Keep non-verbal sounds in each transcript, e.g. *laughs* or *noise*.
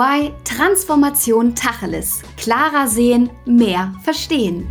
EY Transformation Tacheles. Klarer sehen, mehr verstehen.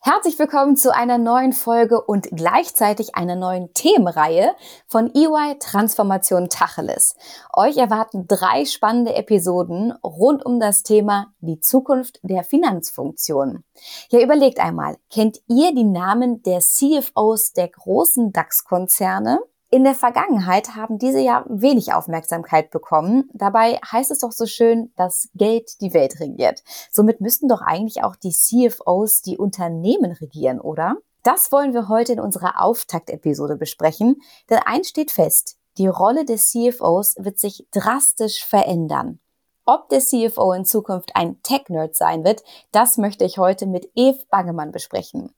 Herzlich willkommen zu einer neuen Folge und gleichzeitig einer neuen Themenreihe von EY Transformation Tacheles. Euch erwarten drei spannende Episoden rund um das Thema die Zukunft der Finanzfunktion. Ja, überlegt einmal, kennt ihr die Namen der CFOs der großen DAX-Konzerne? In der Vergangenheit haben diese ja wenig Aufmerksamkeit bekommen. Dabei heißt es doch so schön, dass Geld die Welt regiert. Somit müssten doch eigentlich auch die CFOs die Unternehmen regieren, oder? Das wollen wir heute in unserer Auftaktepisode besprechen, denn eins steht fest, die Rolle des CFOs wird sich drastisch verändern. Ob der CFO in Zukunft ein Tech-Nerd sein wird, das möchte ich heute mit Eve Bangemann besprechen.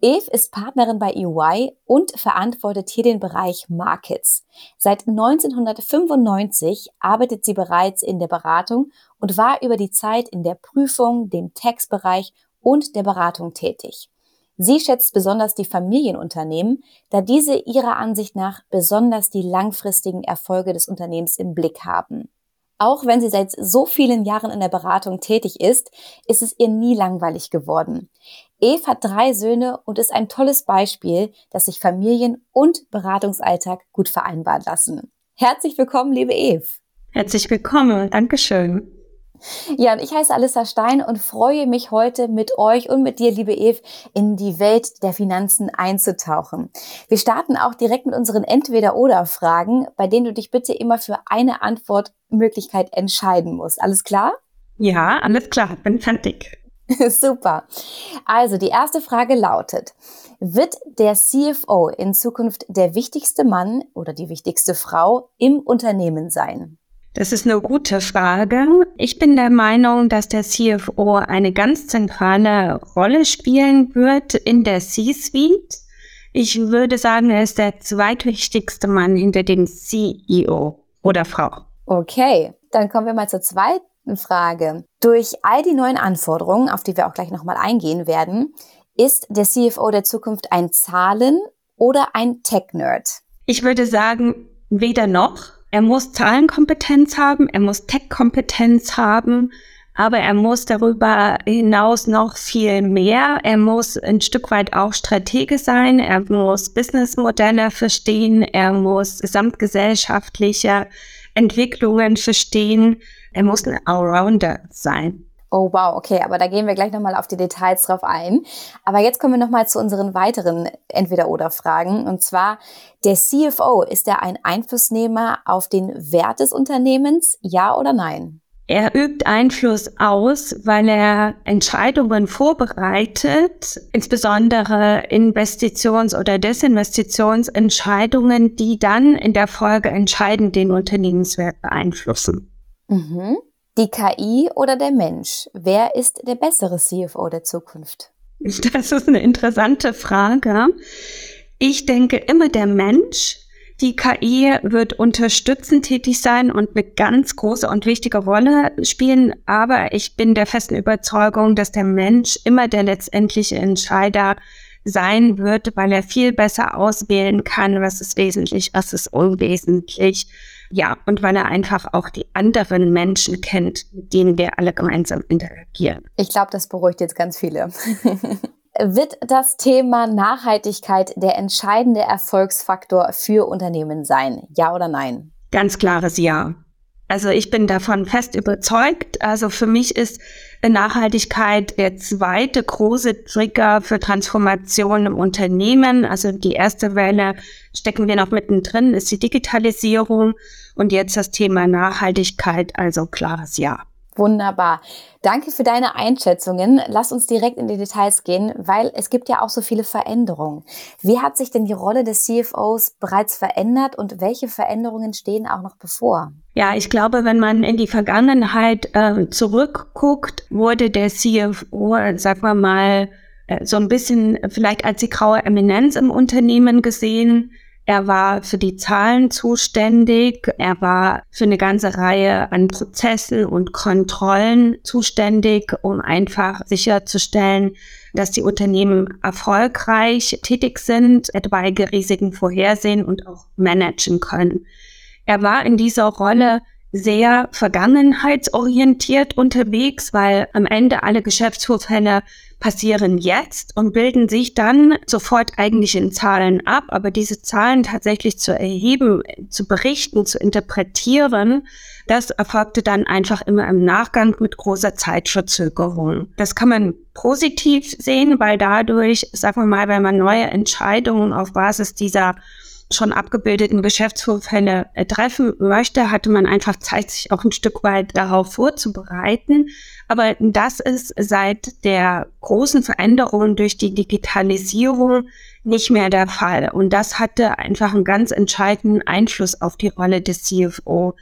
Eve ist Partnerin bei EY und verantwortet hier den Bereich Markets. Seit 1995 arbeitet sie bereits in der Beratung und war über die Zeit in der Prüfung, dem Tax-Bereich und der Beratung tätig. Sie schätzt besonders die Familienunternehmen, da diese ihrer Ansicht nach besonders die langfristigen Erfolge des Unternehmens im Blick haben. Auch wenn sie seit so vielen Jahren in der Beratung tätig ist, ist es ihr nie langweilig geworden. Eve hat drei Söhne und ist ein tolles Beispiel, dass sich Familien- und Beratungsalltag gut vereinbaren lassen. Herzlich willkommen, liebe Eve. Herzlich willkommen. Dankeschön. Ja, und ich heiße Alissa Stein und freue mich heute mit euch und mit dir, liebe Eve, in die Welt der Finanzen einzutauchen. Wir starten auch direkt mit unseren Entweder-Oder-Fragen, bei denen du dich bitte immer für eine Antwortmöglichkeit entscheiden musst. Alles klar? Ja, alles klar. Bin fertig. *laughs* Super. Also, die erste Frage lautet, wird der CFO in Zukunft der wichtigste Mann oder die wichtigste Frau im Unternehmen sein? Das ist eine gute Frage. Ich bin der Meinung, dass der CFO eine ganz zentrale Rolle spielen wird in der C-Suite. Ich würde sagen, er ist der zweitwichtigste Mann hinter dem CEO oder Frau. Okay, dann kommen wir mal zur zweiten Frage. Durch all die neuen Anforderungen, auf die wir auch gleich nochmal eingehen werden, ist der CFO der Zukunft ein Zahlen- oder ein Tech-Nerd? Ich würde sagen, weder noch. Er muss Zahlenkompetenz haben, er muss Tech-Kompetenz haben, aber er muss darüber hinaus noch viel mehr. Er muss ein Stück weit auch Stratege sein, er muss Businessmodelle verstehen, er muss gesamtgesellschaftliche Entwicklungen verstehen, er muss ein Allrounder sein. Oh wow, okay, aber da gehen wir gleich nochmal auf die Details drauf ein. Aber jetzt kommen wir nochmal zu unseren weiteren Entweder-Oder-Fragen. Und zwar, der CFO, ist er ein Einflussnehmer auf den Wert des Unternehmens, ja oder nein? Er übt Einfluss aus, weil er Entscheidungen vorbereitet, insbesondere Investitions- oder Desinvestitionsentscheidungen, die dann in der Folge entscheidend den Unternehmenswert beeinflussen. Mhm. Die KI oder der Mensch? Wer ist der bessere CFO der Zukunft? Das ist eine interessante Frage. Ich denke immer der Mensch. Die KI wird unterstützend tätig sein und eine ganz große und wichtige Rolle spielen. Aber ich bin der festen Überzeugung, dass der Mensch immer der letztendliche Entscheider sein wird, weil er viel besser auswählen kann, was ist wesentlich, was ist unwesentlich ja, und weil er einfach auch die anderen Menschen kennt, mit denen wir alle gemeinsam interagieren. Ich glaube, das beruhigt jetzt ganz viele. *laughs* Wird das Thema Nachhaltigkeit der entscheidende Erfolgsfaktor für Unternehmen sein? Ja oder nein? Ganz klares Ja. Also ich bin davon fest überzeugt. Also für mich ist Nachhaltigkeit der zweite große Trigger für Transformation im Unternehmen. Also die erste Welle stecken wir noch mittendrin, ist die Digitalisierung und jetzt das Thema Nachhaltigkeit, also klares Ja. Wunderbar. Danke für deine Einschätzungen. Lass uns direkt in die Details gehen, weil es gibt ja auch so viele Veränderungen. Wie hat sich denn die Rolle des CFOs bereits verändert und welche Veränderungen stehen auch noch bevor? Ja, ich glaube, wenn man in die Vergangenheit äh, zurückguckt, wurde der CFO, sagen wir mal, äh, so ein bisschen vielleicht als die graue Eminenz im Unternehmen gesehen. Er war für die Zahlen zuständig. Er war für eine ganze Reihe an Prozessen und Kontrollen zuständig, um einfach sicherzustellen, dass die Unternehmen erfolgreich tätig sind, etwaige Risiken vorhersehen und auch managen können. Er war in dieser Rolle sehr vergangenheitsorientiert unterwegs, weil am Ende alle Geschäftsvorfälle passieren jetzt und bilden sich dann sofort eigentlich in Zahlen ab. Aber diese Zahlen tatsächlich zu erheben, zu berichten, zu interpretieren, das erfolgte dann einfach immer im Nachgang mit großer Zeitverzögerung. Das kann man positiv sehen, weil dadurch, sagen wir mal, wenn man neue Entscheidungen auf Basis dieser schon abgebildeten Geschäftsvorfälle treffen möchte, hatte man einfach Zeit, sich auch ein Stück weit darauf vorzubereiten. Aber das ist seit der großen Veränderung durch die Digitalisierung nicht mehr der Fall. Und das hatte einfach einen ganz entscheidenden Einfluss auf die Rolle des CFO.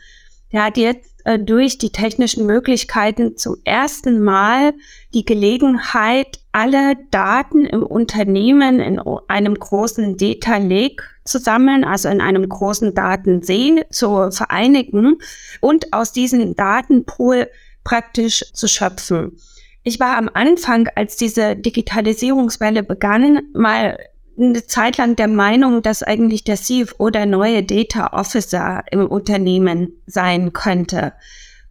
Der hat jetzt äh, durch die technischen Möglichkeiten zum ersten Mal die Gelegenheit, alle Daten im Unternehmen in einem großen Data Lake zu sammeln, also in einem großen Datensee zu vereinigen und aus diesem Datenpool praktisch zu schöpfen. Ich war am Anfang, als diese Digitalisierungswelle begann, mal eine Zeit lang der Meinung, dass eigentlich der CFO der neue Data Officer im Unternehmen sein könnte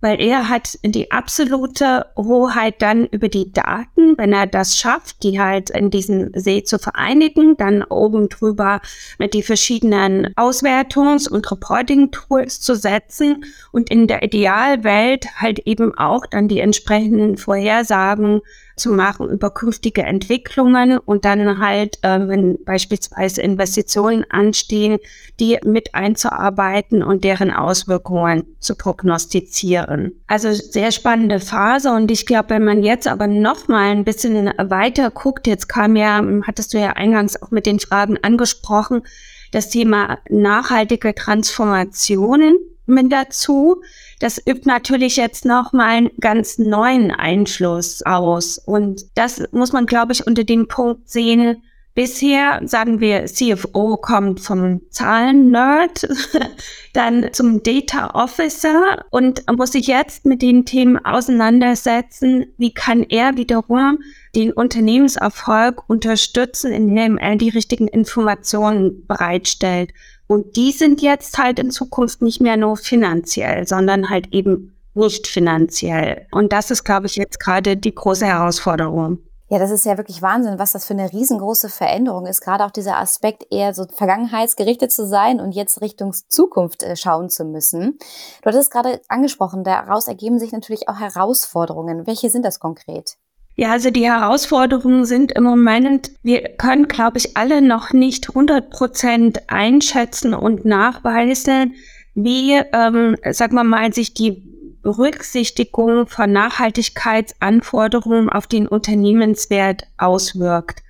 weil er hat die absolute Hoheit dann über die Daten, wenn er das schafft, die halt in diesem See zu vereinigen, dann oben drüber mit die verschiedenen Auswertungs- und Reporting-Tools zu setzen und in der Idealwelt halt eben auch dann die entsprechenden Vorhersagen zu machen über künftige Entwicklungen und dann halt, äh, wenn beispielsweise Investitionen anstehen, die mit einzuarbeiten und deren Auswirkungen zu prognostizieren. Also sehr spannende Phase und ich glaube, wenn man jetzt aber noch mal ein bisschen weiter guckt, jetzt kam ja, hattest du ja eingangs auch mit den Fragen angesprochen, das Thema nachhaltige Transformationen mit dazu. Das übt natürlich jetzt nochmal einen ganz neuen Einfluss aus. Und das muss man, glaube ich, unter dem Punkt sehen, Bisher sagen wir, CFO kommt vom Zahlen-Nerd, *laughs* dann zum Data Officer und muss sich jetzt mit den Themen auseinandersetzen, wie kann er wiederum den Unternehmenserfolg unterstützen, indem er die richtigen Informationen bereitstellt. Und die sind jetzt halt in Zukunft nicht mehr nur finanziell, sondern halt eben nicht finanziell. Und das ist, glaube ich, jetzt gerade die große Herausforderung. Ja, das ist ja wirklich Wahnsinn, was das für eine riesengroße Veränderung ist. Gerade auch dieser Aspekt, eher so vergangenheitsgerichtet zu sein und jetzt Richtung Zukunft äh, schauen zu müssen. Du hattest es gerade angesprochen, daraus ergeben sich natürlich auch Herausforderungen. Welche sind das konkret? Ja, also die Herausforderungen sind im Moment, wir können, glaube ich, alle noch nicht 100 Prozent einschätzen und nachweisen, wie, ähm, sagen wir mal, sich die Berücksichtigung von Nachhaltigkeitsanforderungen auf den Unternehmenswert auswirkt.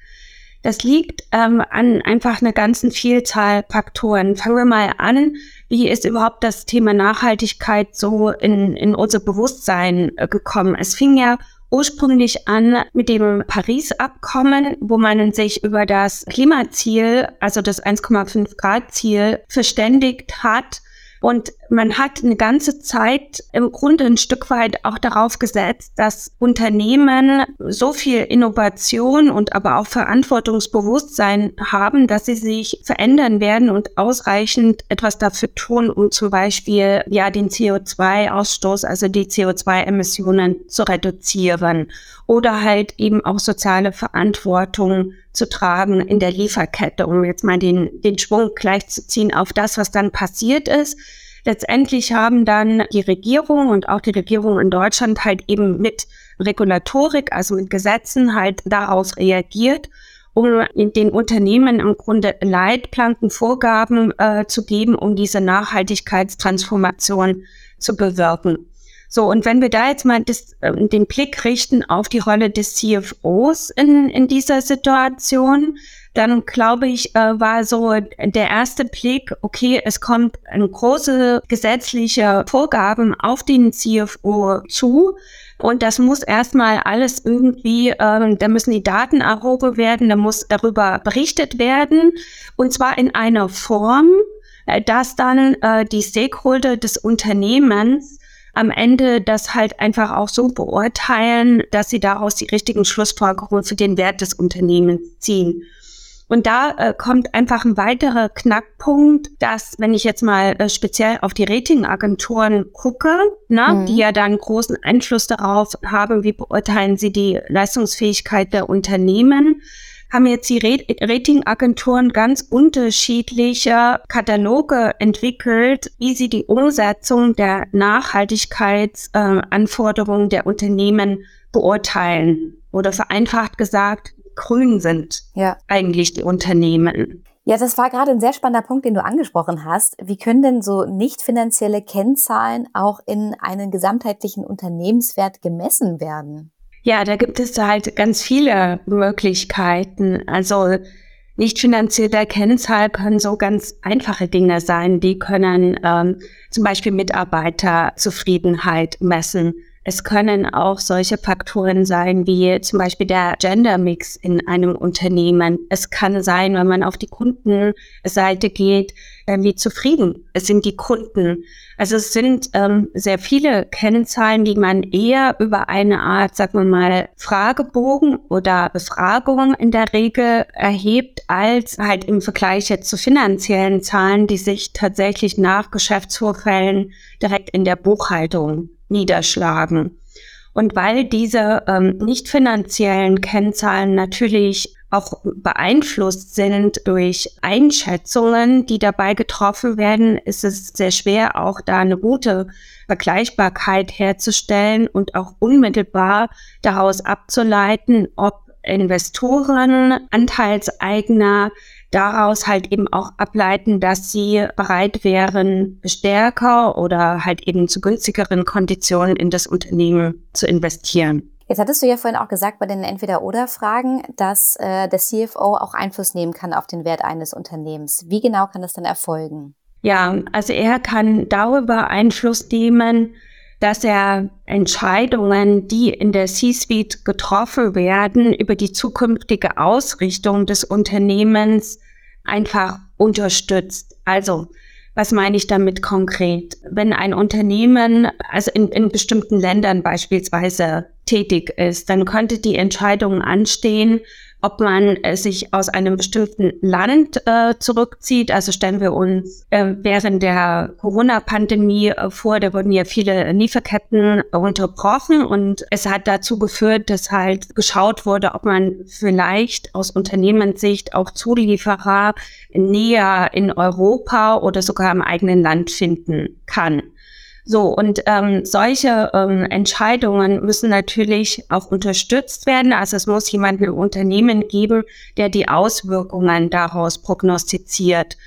Das liegt ähm, an einfach einer ganzen Vielzahl Faktoren. Fangen wir mal an. Wie ist überhaupt das Thema Nachhaltigkeit so in, in unser Bewusstsein äh, gekommen? Es fing ja ursprünglich an mit dem Paris-Abkommen, wo man sich über das Klimaziel, also das 1,5 Grad Ziel, verständigt hat und man hat eine ganze Zeit im Grunde ein Stück weit auch darauf gesetzt, dass Unternehmen so viel Innovation und aber auch Verantwortungsbewusstsein haben, dass sie sich verändern werden und ausreichend etwas dafür tun, um zum Beispiel ja den CO2-Ausstoß, also die CO2-Emissionen zu reduzieren oder halt eben auch soziale Verantwortung zu tragen in der Lieferkette, um jetzt mal den, den Schwung gleichzuziehen auf das, was dann passiert ist. Letztendlich haben dann die Regierung und auch die Regierung in Deutschland halt eben mit Regulatorik, also mit Gesetzen halt daraus reagiert, um den Unternehmen im Grunde Leitplanken, Vorgaben äh, zu geben, um diese Nachhaltigkeitstransformation zu bewirken. So, und wenn wir da jetzt mal das, äh, den Blick richten auf die Rolle des CFOs in, in dieser Situation, dann glaube ich, äh, war so der erste Blick, okay, es kommt eine große gesetzliche Vorgaben auf den CFO zu. Und das muss erstmal alles irgendwie, ähm, da müssen die Daten erhoben werden, da muss darüber berichtet werden. Und zwar in einer Form, äh, dass dann äh, die Stakeholder des Unternehmens am Ende das halt einfach auch so beurteilen, dass sie daraus die richtigen Schlussfolgerungen für den Wert des Unternehmens ziehen. Und da äh, kommt einfach ein weiterer Knackpunkt, dass, wenn ich jetzt mal äh, speziell auf die Ratingagenturen gucke, ne, mhm. die ja dann großen Einfluss darauf haben, wie beurteilen sie die Leistungsfähigkeit der Unternehmen, haben jetzt die Ratingagenturen ganz unterschiedliche Kataloge entwickelt, wie sie die Umsetzung der Nachhaltigkeitsanforderungen äh, der Unternehmen beurteilen. Oder vereinfacht gesagt, grün sind ja. eigentlich die Unternehmen. Ja, das war gerade ein sehr spannender Punkt, den du angesprochen hast. Wie können denn so nicht finanzielle Kennzahlen auch in einen gesamtheitlichen Unternehmenswert gemessen werden? Ja, da gibt es halt ganz viele Möglichkeiten. Also nicht finanzielle Kennzahl können so ganz einfache Dinge sein. Die können ähm, zum Beispiel Mitarbeiterzufriedenheit messen. Es können auch solche Faktoren sein, wie zum Beispiel der Gender Mix in einem Unternehmen. Es kann sein, wenn man auf die Kundenseite geht, wie zufrieden sind die Kunden. Also es sind ähm, sehr viele Kennzahlen, die man eher über eine Art, sagen wir mal, Fragebogen oder Befragung in der Regel erhebt, als halt im Vergleich jetzt zu finanziellen Zahlen, die sich tatsächlich nach Geschäftsvorfällen direkt in der Buchhaltung niederschlagen. Und weil diese ähm, nicht finanziellen Kennzahlen natürlich auch beeinflusst sind durch Einschätzungen, die dabei getroffen werden, ist es sehr schwer, auch da eine gute Vergleichbarkeit herzustellen und auch unmittelbar daraus abzuleiten, ob Investoren, Anteilseigner daraus halt eben auch ableiten, dass sie bereit wären, stärker oder halt eben zu günstigeren Konditionen in das Unternehmen zu investieren. Jetzt hattest du ja vorhin auch gesagt bei den Entweder-Oder-Fragen, dass äh, der CFO auch Einfluss nehmen kann auf den Wert eines Unternehmens. Wie genau kann das dann erfolgen? Ja, also er kann darüber Einfluss nehmen, dass er Entscheidungen, die in der C-Suite getroffen werden, über die zukünftige Ausrichtung des Unternehmens einfach unterstützt. Also, was meine ich damit konkret? Wenn ein Unternehmen, also in, in bestimmten Ländern beispielsweise tätig ist, dann könnte die Entscheidung anstehen, ob man äh, sich aus einem bestimmten Land äh, zurückzieht. Also stellen wir uns äh, während der Corona-Pandemie äh, vor, da wurden ja viele Lieferketten unterbrochen und es hat dazu geführt, dass halt geschaut wurde, ob man vielleicht aus Unternehmenssicht auch Zulieferer näher in Europa oder sogar im eigenen Land finden kann. So, und ähm, solche ähm, Entscheidungen müssen natürlich auch unterstützt werden. Also es muss jemanden im Unternehmen geben, der die Auswirkungen daraus prognostiziert.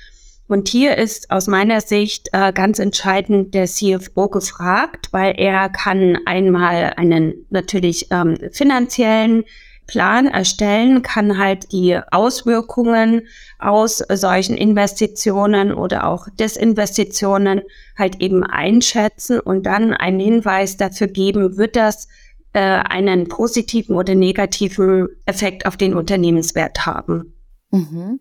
Und hier ist aus meiner Sicht äh, ganz entscheidend der CFO gefragt, weil er kann einmal einen natürlich ähm, finanziellen Plan erstellen, kann halt die Auswirkungen aus solchen Investitionen oder auch Desinvestitionen halt eben einschätzen und dann einen Hinweis dafür geben, wird das äh, einen positiven oder negativen Effekt auf den Unternehmenswert haben. Mhm.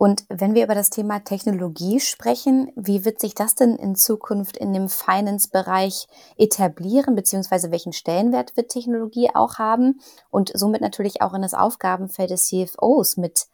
Und wenn wir über das Thema Technologie sprechen, wie wird sich das denn in Zukunft in dem Finance-Bereich etablieren, beziehungsweise welchen Stellenwert wird Technologie auch haben und somit natürlich auch in das Aufgabenfeld des CFOs mit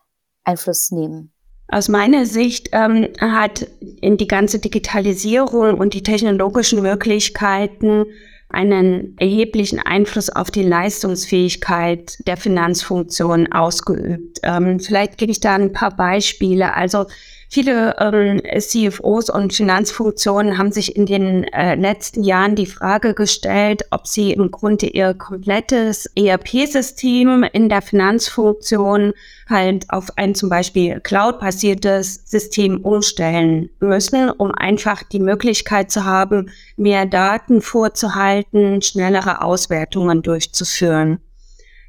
Einfluss nehmen? Aus meiner Sicht ähm, hat in die ganze Digitalisierung und die technologischen Möglichkeiten einen erheblichen Einfluss auf die Leistungsfähigkeit der Finanzfunktion ausgeübt. Ähm, vielleicht gebe ich da ein paar Beispiele. Also Viele ähm, CFOs und Finanzfunktionen haben sich in den äh, letzten Jahren die Frage gestellt, ob sie im Grunde ihr komplettes ERP-System in der Finanzfunktion halt auf ein zum Beispiel cloud-basiertes System umstellen müssen, um einfach die Möglichkeit zu haben, mehr Daten vorzuhalten, schnellere Auswertungen durchzuführen.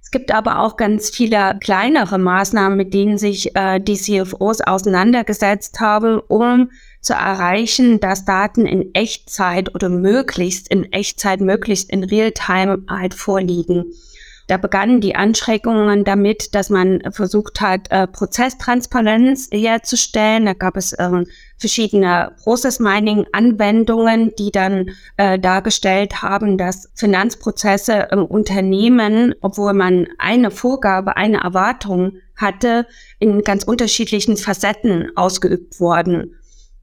Es gibt aber auch ganz viele kleinere Maßnahmen, mit denen sich äh, die CFOs auseinandergesetzt haben, um zu erreichen, dass Daten in Echtzeit oder möglichst in Echtzeit, möglichst in Realtime halt vorliegen. Da begannen die Anschränkungen damit, dass man versucht hat, äh, Prozesstransparenz herzustellen. Da gab es äh, verschiedene Process Mining Anwendungen, die dann äh, dargestellt haben, dass Finanzprozesse im Unternehmen, obwohl man eine Vorgabe, eine Erwartung hatte, in ganz unterschiedlichen Facetten ausgeübt wurden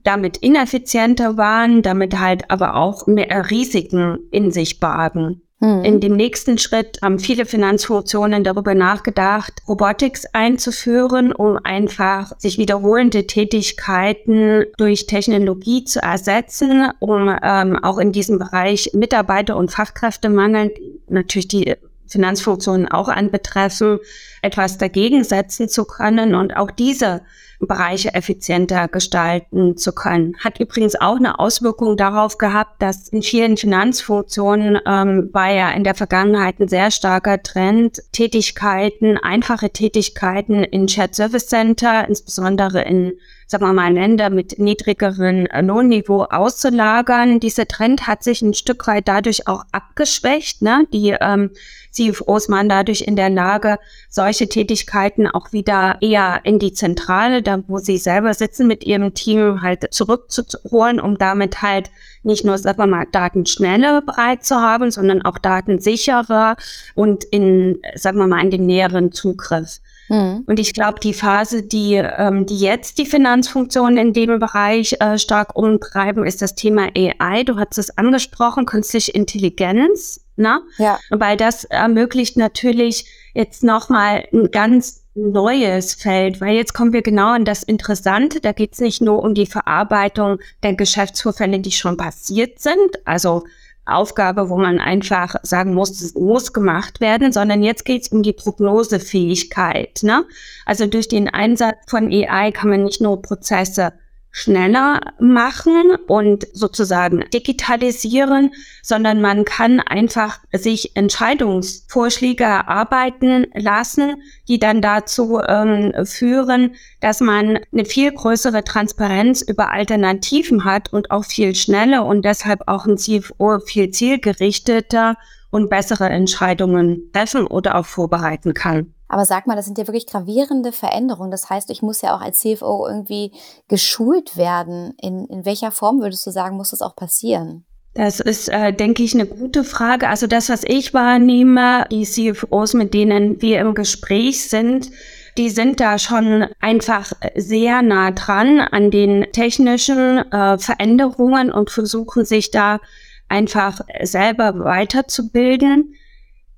damit ineffizienter waren, damit halt aber auch mehr Risiken in sich bargen. Mhm. In dem nächsten Schritt haben viele Finanzfunktionen darüber nachgedacht, Robotics einzuführen, um einfach sich wiederholende Tätigkeiten durch Technologie zu ersetzen, um ähm, auch in diesem Bereich Mitarbeiter- und Fachkräftemangel, natürlich die Finanzfunktionen auch anbetreffen, etwas dagegen setzen zu können und auch diese Bereiche effizienter gestalten zu können. Hat übrigens auch eine Auswirkung darauf gehabt, dass in vielen Finanzfunktionen ähm, war ja in der Vergangenheit ein sehr starker Trend, Tätigkeiten, einfache Tätigkeiten in Shared Service Center, insbesondere in sagen wir mal, Länder mit niedrigeren Lohnniveau auszulagern. Dieser Trend hat sich ein Stück weit dadurch auch abgeschwächt. Ne? Die ähm, CFOs waren dadurch in der Lage, solche Tätigkeiten auch wieder eher in die Zentrale, wo sie selber sitzen, mit ihrem Team halt zurückzuholen, um damit halt nicht nur, sagen wir mal, Daten schneller bereit zu haben, sondern auch Daten sicherer und in, sagen wir mal, in den näheren Zugriff. Mhm. Und ich glaube, die Phase, die, ähm, die jetzt die Finanzfunktionen in dem Bereich äh, stark umtreiben, ist das Thema AI. Du hast es angesprochen, künstliche Intelligenz. Ne? Ja. Weil das ermöglicht natürlich jetzt nochmal ein ganz neues Feld, weil jetzt kommen wir genau an das Interessante. Da geht es nicht nur um die Verarbeitung der Geschäftsvorfälle, die schon passiert sind, also Aufgabe, wo man einfach sagen muss, es muss gemacht werden, sondern jetzt geht es um die Prognosefähigkeit. Ne? Also durch den Einsatz von AI kann man nicht nur Prozesse schneller machen und sozusagen digitalisieren, sondern man kann einfach sich Entscheidungsvorschläge erarbeiten lassen, die dann dazu ähm, führen, dass man eine viel größere Transparenz über Alternativen hat und auch viel schneller und deshalb auch ein CFO viel zielgerichteter und bessere Entscheidungen treffen oder auch vorbereiten kann. Aber sag mal, das sind ja wirklich gravierende Veränderungen. Das heißt, ich muss ja auch als CFO irgendwie geschult werden. In, in welcher Form würdest du sagen, muss das auch passieren? Das ist, äh, denke ich, eine gute Frage. Also das, was ich wahrnehme, die CFOs, mit denen wir im Gespräch sind, die sind da schon einfach sehr nah dran an den technischen äh, Veränderungen und versuchen sich da einfach selber weiterzubilden.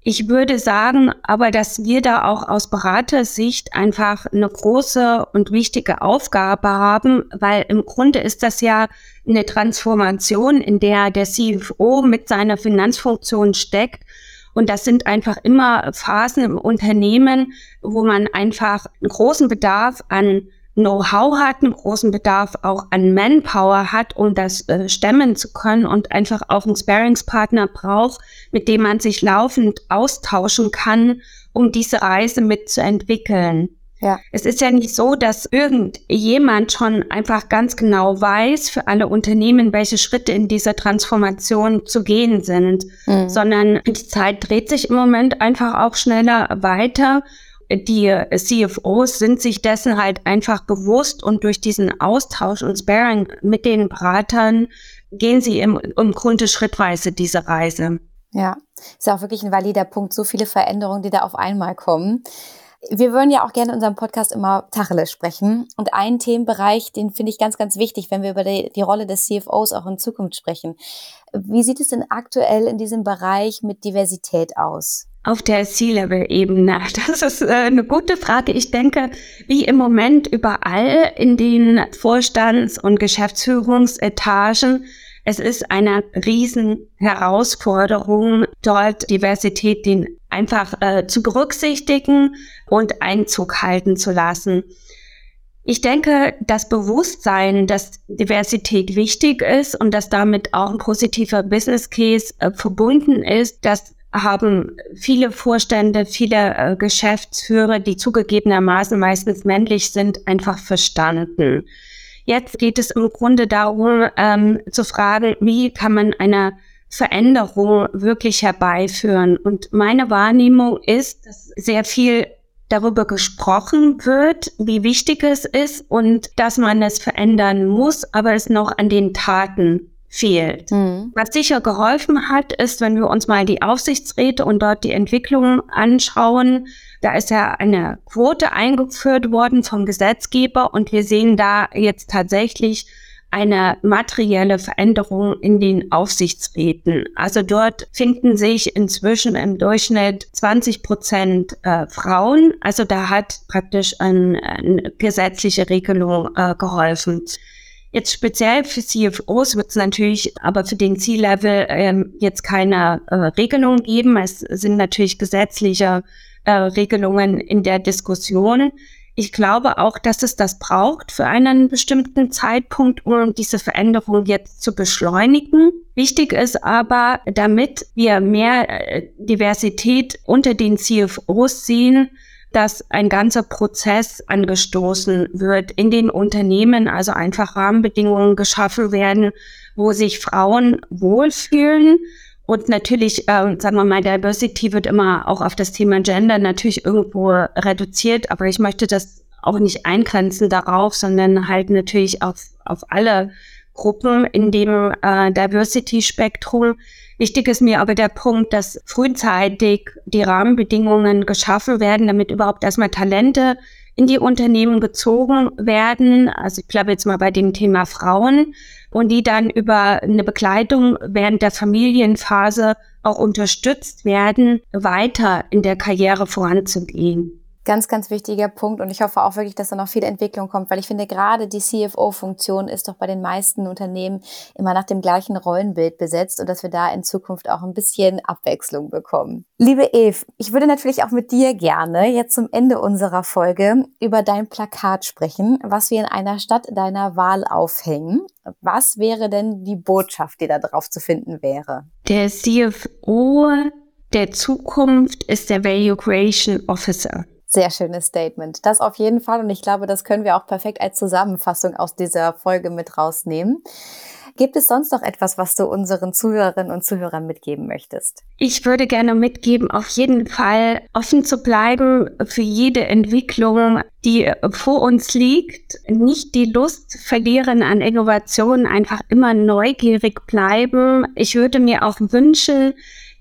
Ich würde sagen, aber dass wir da auch aus Beratersicht einfach eine große und wichtige Aufgabe haben, weil im Grunde ist das ja eine Transformation, in der der CFO mit seiner Finanzfunktion steckt. Und das sind einfach immer Phasen im Unternehmen, wo man einfach einen großen Bedarf an Know-how hat, einen großen Bedarf auch an Manpower hat, um das äh, stemmen zu können und einfach auch einen Sparingspartner braucht, mit dem man sich laufend austauschen kann, um diese Reise mitzuentwickeln. Ja. Es ist ja nicht so, dass irgendjemand schon einfach ganz genau weiß für alle Unternehmen, welche Schritte in dieser Transformation zu gehen sind, mhm. sondern die Zeit dreht sich im Moment einfach auch schneller weiter die CFOs sind sich dessen halt einfach bewusst und durch diesen Austausch und Sparing mit den Beratern gehen sie im, im Grunde schrittweise diese Reise. Ja, ist auch wirklich ein valider Punkt. So viele Veränderungen, die da auf einmal kommen. Wir würden ja auch gerne in unserem Podcast immer Tacheles sprechen. Und einen Themenbereich, den finde ich ganz, ganz wichtig, wenn wir über die, die Rolle des CFOs auch in Zukunft sprechen. Wie sieht es denn aktuell in diesem Bereich mit Diversität aus? Auf der C-Level-Ebene? *laughs* Das ist äh, eine gute Frage. Ich denke, wie im Moment überall in den Vorstands- und Geschäftsführungsetagen, es ist eine riesen Herausforderung, dort Diversität den einfach äh, zu berücksichtigen und Einzug halten zu lassen. Ich denke, das Bewusstsein, dass Diversität wichtig ist und dass damit auch ein positiver Business Case äh, verbunden ist, das haben viele Vorstände, viele äh, Geschäftsführer, die zugegebenermaßen meistens männlich sind, einfach verstanden. Jetzt geht es im Grunde darum, ähm, zu fragen, wie kann man eine Veränderung wirklich herbeiführen. Und meine Wahrnehmung ist, dass sehr viel darüber gesprochen wird, wie wichtig es ist und dass man es verändern muss, aber es noch an den Taten fehlt. Mhm. Was sicher geholfen hat, ist, wenn wir uns mal die Aufsichtsräte und dort die Entwicklungen anschauen, da ist ja eine Quote eingeführt worden vom Gesetzgeber und wir sehen da jetzt tatsächlich eine materielle Veränderung in den Aufsichtsräten. Also dort finden sich inzwischen im Durchschnitt 20 Prozent äh, Frauen. Also da hat praktisch ein, eine gesetzliche Regelung äh, geholfen. Jetzt speziell für CFOs wird es natürlich aber für den C-Level ähm, jetzt keine äh, Regelung geben. Es sind natürlich gesetzliche äh, Regelungen in der Diskussion. Ich glaube auch, dass es das braucht für einen bestimmten Zeitpunkt, um diese Veränderung jetzt zu beschleunigen. Wichtig ist aber, damit wir mehr äh, Diversität unter den CFOs sehen, dass ein ganzer Prozess angestoßen wird in den Unternehmen, also einfach Rahmenbedingungen geschaffen werden, wo sich Frauen wohlfühlen und natürlich, äh, sagen wir mal, Diversity wird immer auch auf das Thema Gender natürlich irgendwo reduziert, aber ich möchte das auch nicht eingrenzen darauf, sondern halt natürlich auf, auf alle Gruppen in dem äh, Diversity-Spektrum. Wichtig ist mir aber der Punkt, dass frühzeitig die Rahmenbedingungen geschaffen werden, damit überhaupt erstmal Talente in die Unternehmen gezogen werden. Also ich bleibe jetzt mal bei dem Thema Frauen und die dann über eine Begleitung während der Familienphase auch unterstützt werden, weiter in der Karriere voranzugehen. Ganz, ganz wichtiger Punkt und ich hoffe auch wirklich, dass da noch viel Entwicklung kommt, weil ich finde, gerade die CFO-Funktion ist doch bei den meisten Unternehmen immer nach dem gleichen Rollenbild besetzt und dass wir da in Zukunft auch ein bisschen Abwechslung bekommen. Liebe Eve, ich würde natürlich auch mit dir gerne jetzt zum Ende unserer Folge über dein Plakat sprechen, was wir in einer Stadt deiner Wahl aufhängen. Was wäre denn die Botschaft, die da drauf zu finden wäre? Der CFO der Zukunft ist der Value Creation Officer. Sehr schönes Statement. Das auf jeden Fall. Und ich glaube, das können wir auch perfekt als Zusammenfassung aus dieser Folge mit rausnehmen. Gibt es sonst noch etwas, was du unseren Zuhörerinnen und Zuhörern mitgeben möchtest? Ich würde gerne mitgeben, auf jeden Fall offen zu bleiben für jede Entwicklung, die vor uns liegt. Nicht die Lust verlieren an Innovationen, einfach immer neugierig bleiben. Ich würde mir auch wünschen,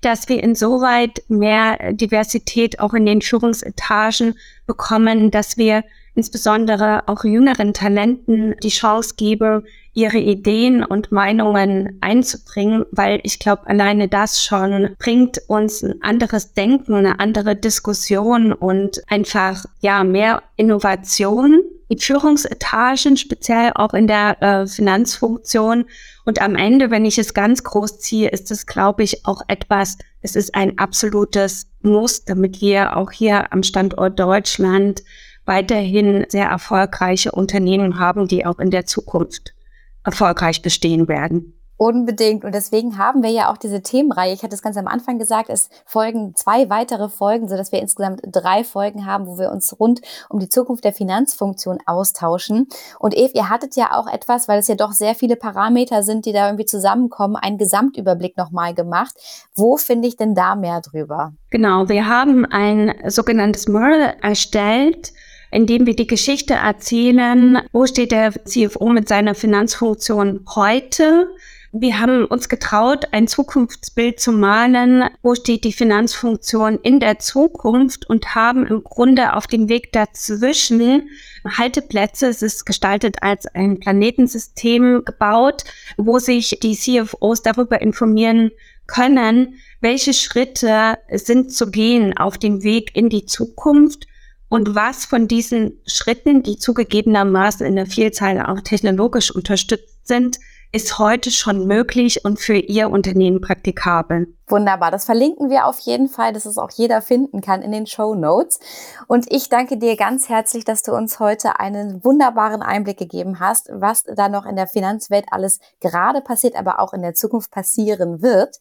dass wir insoweit mehr Diversität auch in den Führungsetagen bekommen, dass wir insbesondere auch jüngeren Talenten die Chance geben, ihre Ideen und Meinungen einzubringen, weil ich glaube, alleine das schon bringt uns ein anderes Denken, eine andere Diskussion und einfach ja mehr Innovation in Führungsetagen, speziell auch in der äh, Finanzfunktion. Und am Ende, wenn ich es ganz groß ziehe, ist es, glaube ich, auch etwas, es ist ein absolutes Muss, damit wir auch hier am Standort Deutschland weiterhin sehr erfolgreiche Unternehmen haben, die auch in der Zukunft erfolgreich bestehen werden. Unbedingt. Und deswegen haben wir ja auch diese Themenreihe. Ich hatte es ganz am Anfang gesagt, es folgen zwei weitere Folgen, sodass wir insgesamt drei Folgen haben, wo wir uns rund um die Zukunft der Finanzfunktion austauschen. Und Eve, ihr hattet ja auch etwas, weil es ja doch sehr viele Parameter sind, die da irgendwie zusammenkommen, einen Gesamtüberblick nochmal gemacht. Wo finde ich denn da mehr drüber? Genau, wir haben ein sogenanntes Model erstellt, indem wir die Geschichte erzählen, wo steht der CFO mit seiner Finanzfunktion heute, wir haben uns getraut, ein Zukunftsbild zu malen, wo steht die Finanzfunktion in der Zukunft? Und haben im Grunde auf dem Weg dazwischen Halteplätze, es ist gestaltet als ein Planetensystem gebaut, wo sich die CFOs darüber informieren können, welche Schritte sind zu gehen auf dem Weg in die Zukunft und was von diesen Schritten, die zugegebenermaßen in der Vielzahl auch technologisch unterstützt sind, ist heute schon möglich und für Ihr Unternehmen praktikabel. Wunderbar, das verlinken wir auf jeden Fall, dass es auch jeder finden kann in den Show Notes. Und ich danke dir ganz herzlich, dass du uns heute einen wunderbaren Einblick gegeben hast, was da noch in der Finanzwelt alles gerade passiert, aber auch in der Zukunft passieren wird.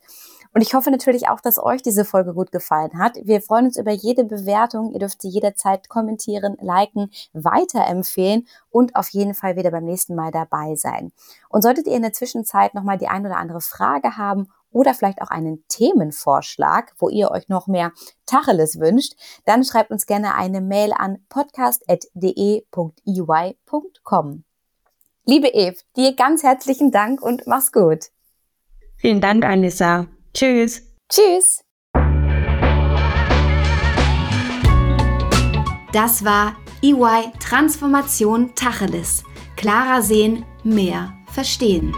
Und ich hoffe natürlich auch, dass euch diese Folge gut gefallen hat. Wir freuen uns über jede Bewertung. Ihr dürft sie jederzeit kommentieren, liken, weiterempfehlen und auf jeden Fall wieder beim nächsten Mal dabei sein. Und solltet ihr in der Zwischenzeit nochmal die ein oder andere Frage haben oder vielleicht auch einen Themenvorschlag, wo ihr euch noch mehr Tacheles wünscht, dann schreibt uns gerne eine Mail an podcast.de.ey.com. Liebe Eve, dir ganz herzlichen Dank und mach's gut. Vielen Dank, Anissa. Tschüss. Tschüss. Das war EY Transformation Tacheles. Klarer sehen, mehr verstehen.